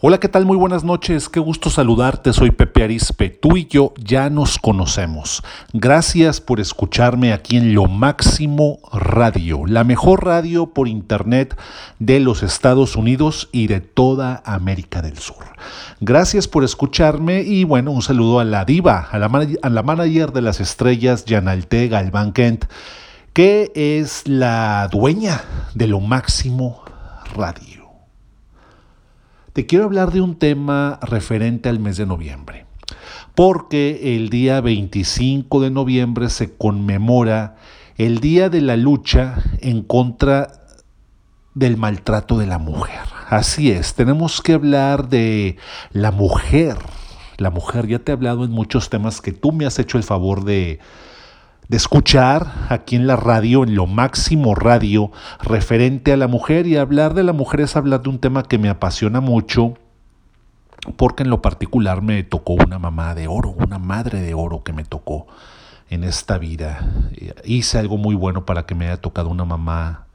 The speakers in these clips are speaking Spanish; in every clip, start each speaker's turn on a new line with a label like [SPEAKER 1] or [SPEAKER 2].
[SPEAKER 1] Hola, ¿qué tal? Muy buenas noches, qué gusto saludarte, soy Pepe Arispe, tú y yo ya nos conocemos. Gracias por escucharme aquí en Lo Máximo Radio, la mejor radio por internet de los Estados Unidos y de toda América del Sur. Gracias por escucharme y bueno, un saludo a la diva, a la, la manager de las estrellas, Janalte Galván Kent, que es la dueña de Lo Máximo Radio te quiero hablar de un tema referente al mes de noviembre, porque el día 25 de noviembre se conmemora el Día de la Lucha en contra del maltrato de la mujer. Así es, tenemos que hablar de la mujer. La mujer, ya te he hablado en muchos temas que tú me has hecho el favor de, de escuchar aquí en la radio, en lo máximo radio, referente a la mujer y hablar de la mujer es hablar de un tema que me apasiona mucho porque en lo particular me tocó una mamá de oro, una madre de oro que me tocó en esta vida. Hice algo muy bueno para que me haya tocado una mamá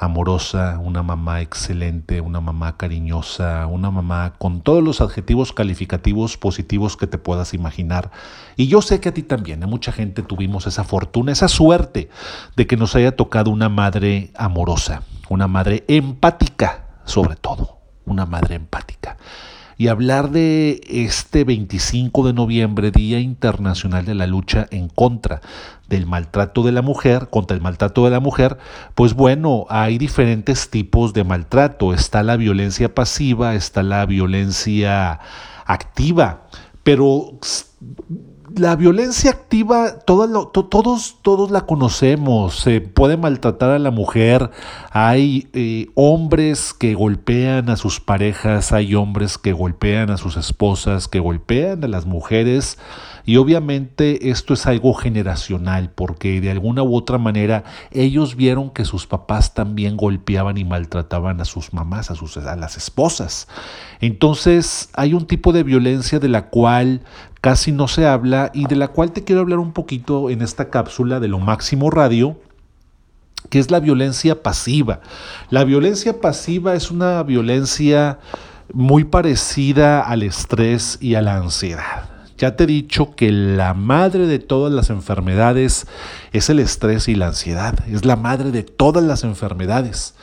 [SPEAKER 1] amorosa, una mamá excelente, una mamá cariñosa, una mamá con todos los adjetivos calificativos positivos que te puedas imaginar. Y yo sé que a ti también, a mucha gente tuvimos esa fortuna, esa suerte de que nos haya tocado una madre amorosa, una madre empática, sobre todo, una madre empática y hablar de este 25 de noviembre, Día Internacional de la Lucha en contra del maltrato de la mujer, contra el maltrato de la mujer, pues bueno, hay diferentes tipos de maltrato. Está la violencia pasiva, está la violencia activa, pero la violencia activa, todos, todos la conocemos, se puede maltratar a la mujer, hay eh, hombres que golpean a sus parejas, hay hombres que golpean a sus esposas, que golpean a las mujeres y obviamente esto es algo generacional porque de alguna u otra manera ellos vieron que sus papás también golpeaban y maltrataban a sus mamás, a, sus, a las esposas. Entonces hay un tipo de violencia de la cual casi no se habla y de la cual te quiero hablar un poquito en esta cápsula de lo máximo radio que es la violencia pasiva. La violencia pasiva es una violencia muy parecida al estrés y a la ansiedad. Ya te he dicho que la madre de todas las enfermedades es el estrés y la ansiedad. Es la madre de todas las enfermedades.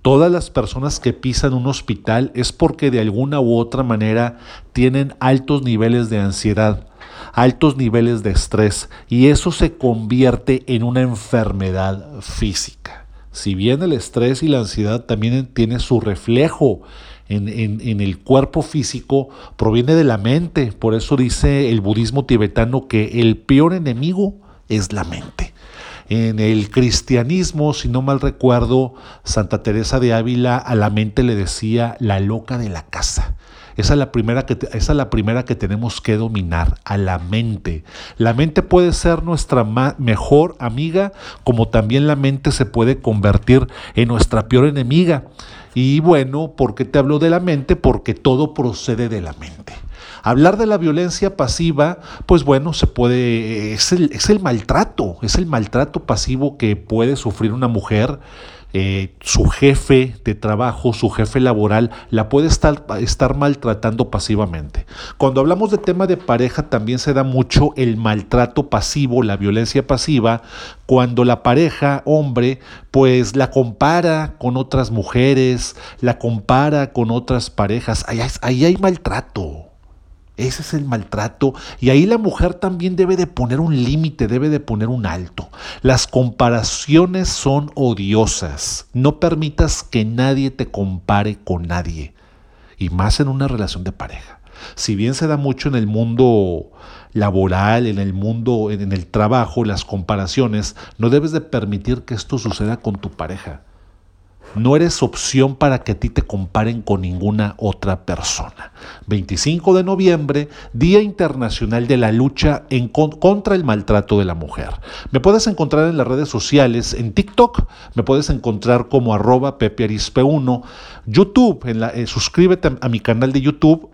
[SPEAKER 1] Todas las personas que pisan un hospital es porque de alguna u otra manera tienen altos niveles de ansiedad, altos niveles de estrés y eso se convierte en una enfermedad física. Si bien el estrés y la ansiedad también tiene su reflejo en, el cuerpo físico proviene de la mente. Por eso dice el budismo tibetano que el peor enemigo es la mente. En el cristianismo, si no mal recuerdo, Santa Teresa de Ávila a la mente le decía la loca de la casa. Esa es, la primera que, esa es la primera que tenemos que dominar, a la mente. La mente puede ser nuestra mejor amiga, como también la mente se puede convertir en nuestra peor enemiga. Y bueno, ¿por qué te hablo de la mente? Porque todo procede de la mente. Hablar de la violencia pasiva, pues bueno, se puede, es el, es el maltrato, es el maltrato pasivo que puede sufrir una mujer eh, su jefe de trabajo, su jefe laboral, la puede estar, estar maltratando pasivamente. Cuando hablamos de tema de pareja, también se da mucho el maltrato pasivo, la violencia pasiva, cuando la pareja, hombre, pues la compara con otras mujeres, la compara con otras parejas. ahí hay maltrato. Ese es el maltrato y ahí la mujer también debe de poner un límite, debe de poner un alto. Las comparaciones son odiosas. No permitas que nadie te compare con nadie y más en una relación de pareja. Si bien se da mucho en el mundo laboral, en el mundo, en el trabajo, las comparaciones, no debes de permitir que esto suceda con tu pareja. No eres opción para que a ti te comparen con ninguna otra persona. 25 de noviembre, Día Internacional de la Lucha en contra el Maltrato de la Mujer. Me puedes encontrar en las redes sociales, en TikTok, me puedes encontrar como arroba pepearispe1, YouTube, en la, eh, suscríbete a mi canal de YouTube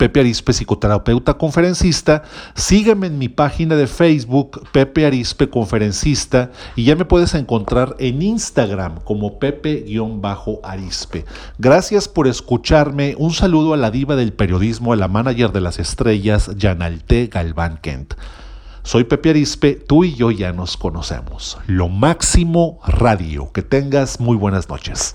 [SPEAKER 1] Pepe Arispe, psicoterapeuta conferencista. Sígueme en mi página de Facebook, Pepe Arispe Conferencista, y ya me puedes encontrar en Instagram como Pepe-Arispe. Gracias por escucharme. Un saludo a la diva del periodismo, a la manager de las estrellas, Yanalte Galván Kent. Soy Pepe Arispe, tú y yo ya nos conocemos. Lo máximo radio. Que tengas muy buenas noches.